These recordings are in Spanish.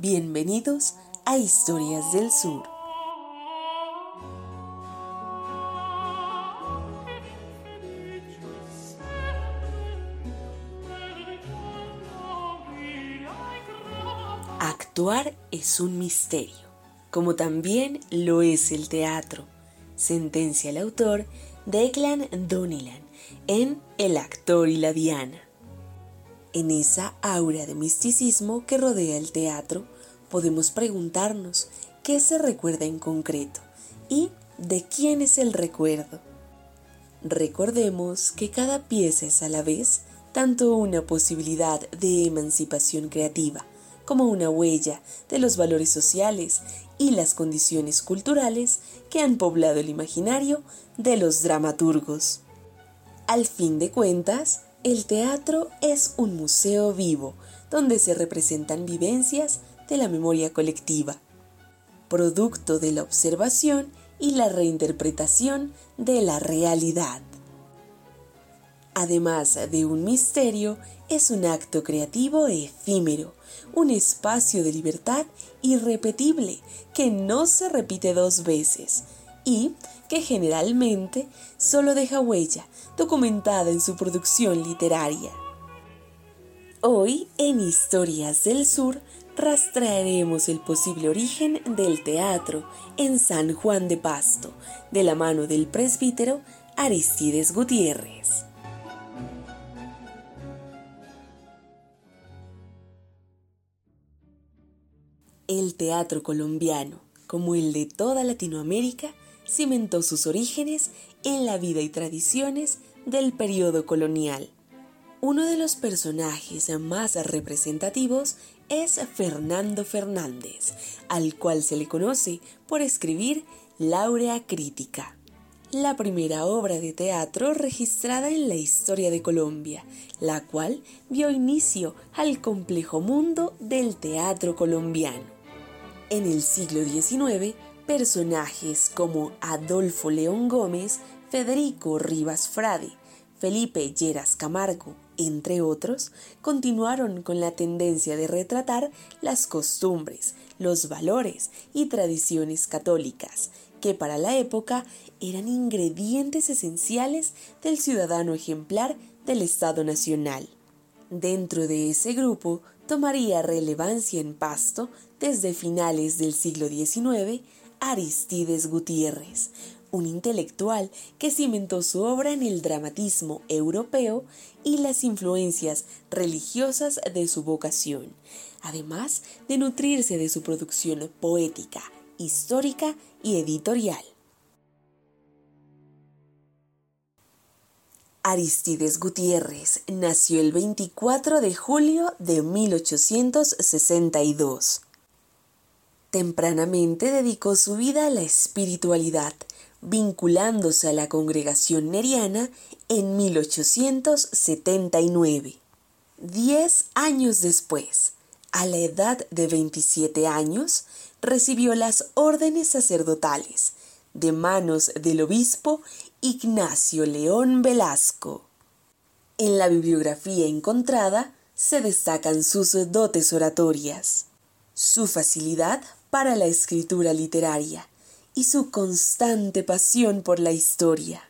Bienvenidos a Historias del Sur. Actuar es un misterio, como también lo es el teatro, sentencia el autor Declan Donilan en El actor y la diana. En esa aura de misticismo que rodea el teatro, podemos preguntarnos qué se recuerda en concreto y de quién es el recuerdo. Recordemos que cada pieza es a la vez tanto una posibilidad de emancipación creativa como una huella de los valores sociales y las condiciones culturales que han poblado el imaginario de los dramaturgos. Al fin de cuentas, el teatro es un museo vivo donde se representan vivencias de la memoria colectiva, producto de la observación y la reinterpretación de la realidad. Además de un misterio, es un acto creativo efímero, un espacio de libertad irrepetible que no se repite dos veces y que generalmente solo deja huella documentada en su producción literaria. Hoy, en Historias del Sur, rastrearemos el posible origen del teatro en San Juan de Pasto, de la mano del presbítero Aristides Gutiérrez. El teatro colombiano, como el de toda Latinoamérica, cimentó sus orígenes en la vida y tradiciones del periodo colonial. Uno de los personajes más representativos es Fernando Fernández, al cual se le conoce por escribir Laurea Crítica, la primera obra de teatro registrada en la historia de Colombia, la cual dio inicio al complejo mundo del teatro colombiano. En el siglo XIX, personajes como Adolfo León Gómez, Federico Rivas Frade, Felipe Lleras Camargo, entre otros, continuaron con la tendencia de retratar las costumbres, los valores y tradiciones católicas, que para la época eran ingredientes esenciales del ciudadano ejemplar del Estado Nacional. Dentro de ese grupo tomaría relevancia en Pasto desde finales del siglo XIX Aristides Gutiérrez, un intelectual que cimentó su obra en el dramatismo europeo y las influencias religiosas de su vocación, además de nutrirse de su producción poética, histórica y editorial. Aristides Gutiérrez nació el 24 de julio de 1862. Tempranamente dedicó su vida a la espiritualidad, vinculándose a la congregación neriana en 1879. Diez años después, a la edad de 27 años, recibió las órdenes sacerdotales de manos del obispo Ignacio León Velasco. En la bibliografía encontrada se destacan sus dotes oratorias, su facilidad para la escritura literaria, y su constante pasión por la historia.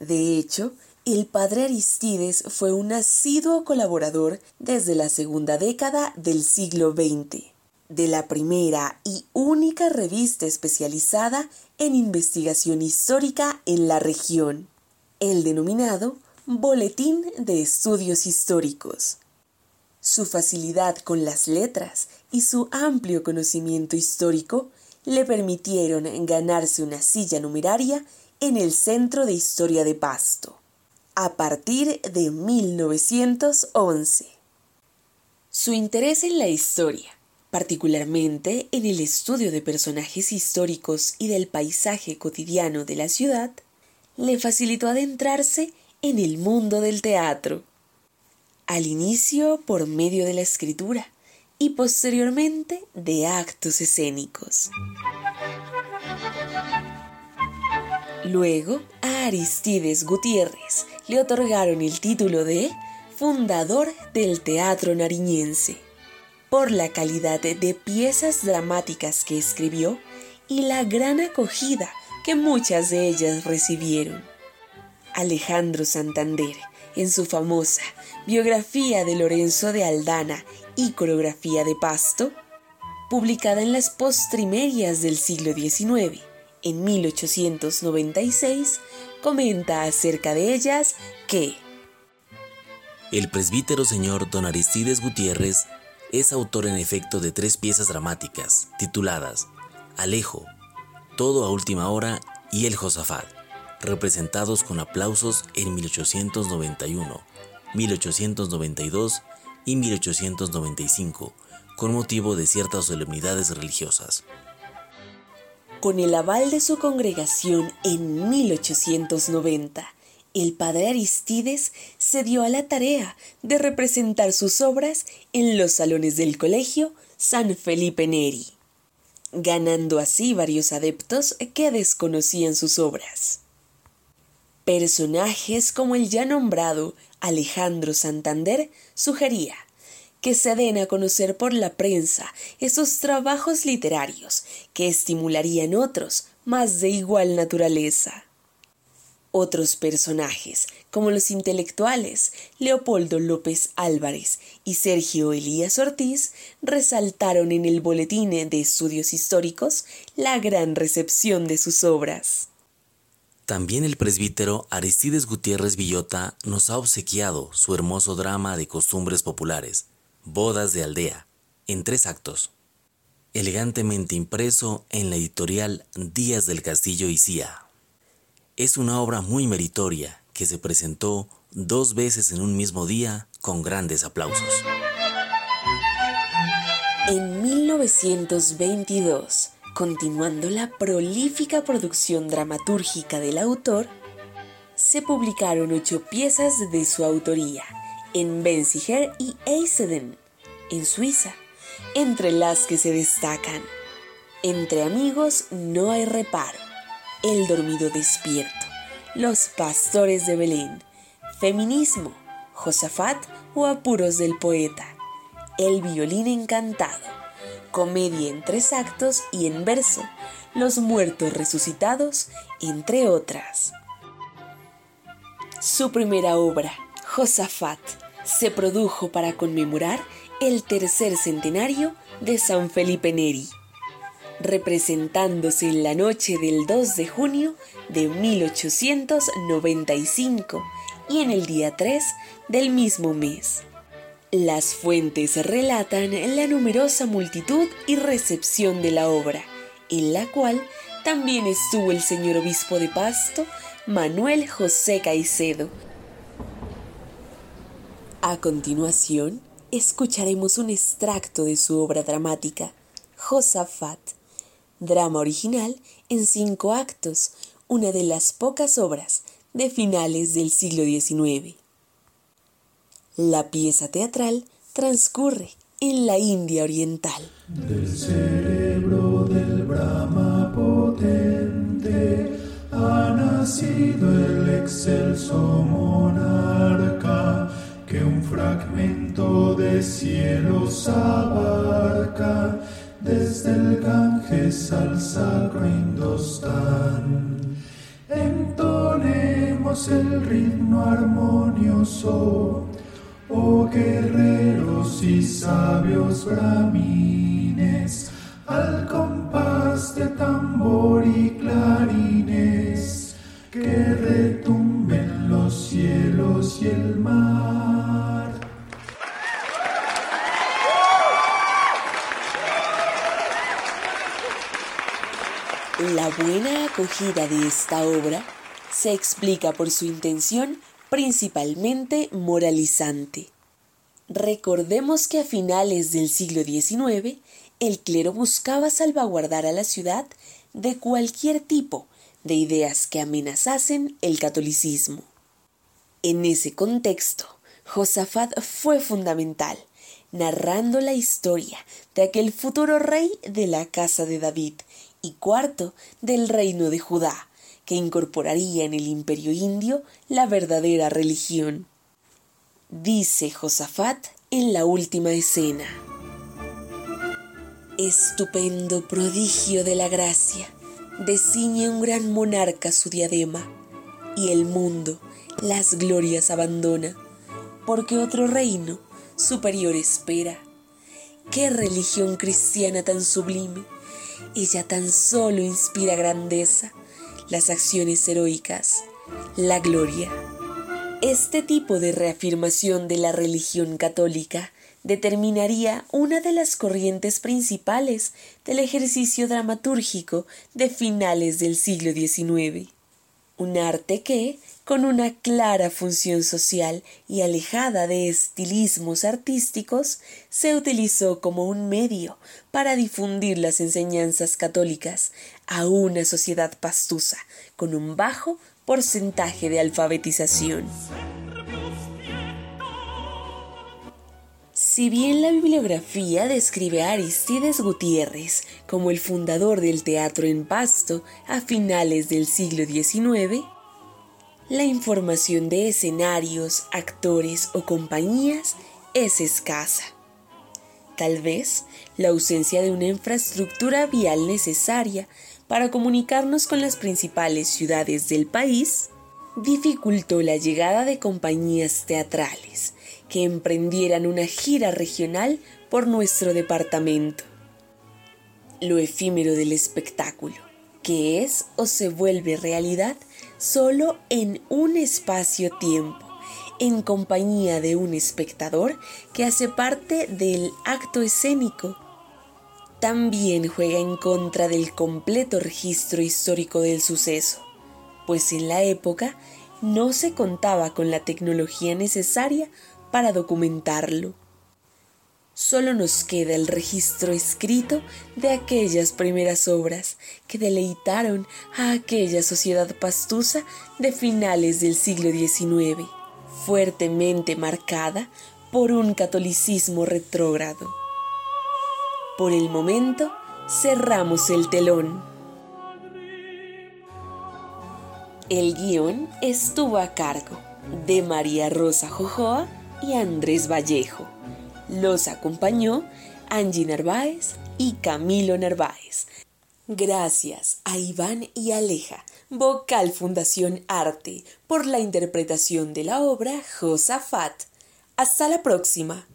De hecho, el padre Aristides fue un asiduo colaborador desde la segunda década del siglo XX de la primera y única revista especializada en investigación histórica en la región, el denominado Boletín de Estudios Históricos. Su facilidad con las letras y su amplio conocimiento histórico le permitieron ganarse una silla numeraria en el Centro de Historia de Pasto, a partir de 1911. Su interés en la historia, particularmente en el estudio de personajes históricos y del paisaje cotidiano de la ciudad, le facilitó adentrarse en el mundo del teatro, al inicio por medio de la escritura, y posteriormente de actos escénicos. Luego, a Aristides Gutiérrez le otorgaron el título de fundador del teatro nariñense. por la calidad de piezas dramáticas que escribió y la gran acogida que muchas de ellas recibieron. Alejandro Santander, en su famosa biografía de Lorenzo de Aldana y coreografía de Pasto, publicada en las postrimerias del siglo XIX, en 1896, comenta acerca de ellas que el presbítero señor don Aristides Gutiérrez es autor en efecto de tres piezas dramáticas tituladas Alejo, Todo a última hora y El Josafat, representados con aplausos en 1891, 1892 y 1895, con motivo de ciertas solemnidades religiosas. Con el aval de su congregación en 1890, el padre Aristides se dio a la tarea de representar sus obras en los salones del colegio San Felipe Neri, ganando así varios adeptos que desconocían sus obras. Personajes como el ya nombrado Alejandro Santander sugería que se den a conocer por la prensa esos trabajos literarios que estimularían otros más de igual naturaleza. Otros personajes, como los intelectuales Leopoldo López Álvarez y Sergio Elías Ortiz, resaltaron en el Boletín de Estudios Históricos la gran recepción de sus obras. También el presbítero Aristides Gutiérrez Villota nos ha obsequiado su hermoso drama de costumbres populares, Bodas de Aldea, en tres actos, elegantemente impreso en la editorial Díaz del Castillo y Cía. Es una obra muy meritoria que se presentó dos veces en un mismo día con grandes aplausos. En 1922, continuando la prolífica producción dramatúrgica del autor, se publicaron ocho piezas de su autoría en Benziger y Eiseden, en Suiza, entre las que se destacan Entre amigos no hay reparo, El dormido despierto, Los pastores de Belén, Feminismo, Josafat o Apuros del poeta, El violín encantado, Comedia en tres actos y en verso, Los muertos resucitados, entre otras. Su primera obra, Josafat se produjo para conmemorar el tercer centenario de San Felipe Neri, representándose en la noche del 2 de junio de 1895 y en el día 3 del mismo mes. Las fuentes relatan la numerosa multitud y recepción de la obra, en la cual también estuvo el señor obispo de Pasto, Manuel José Caicedo, a continuación, escucharemos un extracto de su obra dramática, Josafat, drama original en cinco actos, una de las pocas obras de finales del siglo XIX. La pieza teatral transcurre en la India Oriental. Del cerebro del Brahma potente ha nacido el excelso monarca que un fragmento de cielos abarca desde el Ganges al sacro Indostán. Entonemos el ritmo armonioso, oh guerreros y sabios bramines, al compás de tambor y clarines, que retumben los cielos y el mar. La buena acogida de esta obra se explica por su intención principalmente moralizante. Recordemos que a finales del siglo XIX el clero buscaba salvaguardar a la ciudad de cualquier tipo de ideas que amenazasen el catolicismo. En ese contexto, Josafat fue fundamental, narrando la historia de aquel futuro rey de la casa de David y cuarto del reino de Judá, que incorporaría en el imperio indio la verdadera religión. Dice Josafat en la última escena. Estupendo prodigio de la gracia, desciñe un gran monarca su diadema, y el mundo las glorias abandona, porque otro reino superior espera. Qué religión cristiana tan sublime, ella tan solo inspira grandeza, las acciones heroicas, la gloria. Este tipo de reafirmación de la religión católica determinaría una de las corrientes principales del ejercicio dramatúrgico de finales del siglo XIX. Un arte que, con una clara función social y alejada de estilismos artísticos, se utilizó como un medio para difundir las enseñanzas católicas a una sociedad pastusa con un bajo porcentaje de alfabetización. Si bien la bibliografía describe a Aristides Gutiérrez como el fundador del teatro en Pasto a finales del siglo XIX, la información de escenarios, actores o compañías es escasa. Tal vez la ausencia de una infraestructura vial necesaria para comunicarnos con las principales ciudades del país dificultó la llegada de compañías teatrales que emprendieran una gira regional por nuestro departamento. Lo efímero del espectáculo, que es o se vuelve realidad solo en un espacio-tiempo, en compañía de un espectador que hace parte del acto escénico también juega en contra del completo registro histórico del suceso, pues en la época no se contaba con la tecnología necesaria para documentarlo. Solo nos queda el registro escrito de aquellas primeras obras que deleitaron a aquella sociedad pastusa de finales del siglo XIX, fuertemente marcada por un catolicismo retrógrado. Por el momento, cerramos el telón. El guion estuvo a cargo de María Rosa Jojoa y Andrés Vallejo. Los acompañó Angie Narváez y Camilo Narváez. Gracias a Iván y Aleja, Vocal Fundación Arte, por la interpretación de la obra Josafat. Hasta la próxima.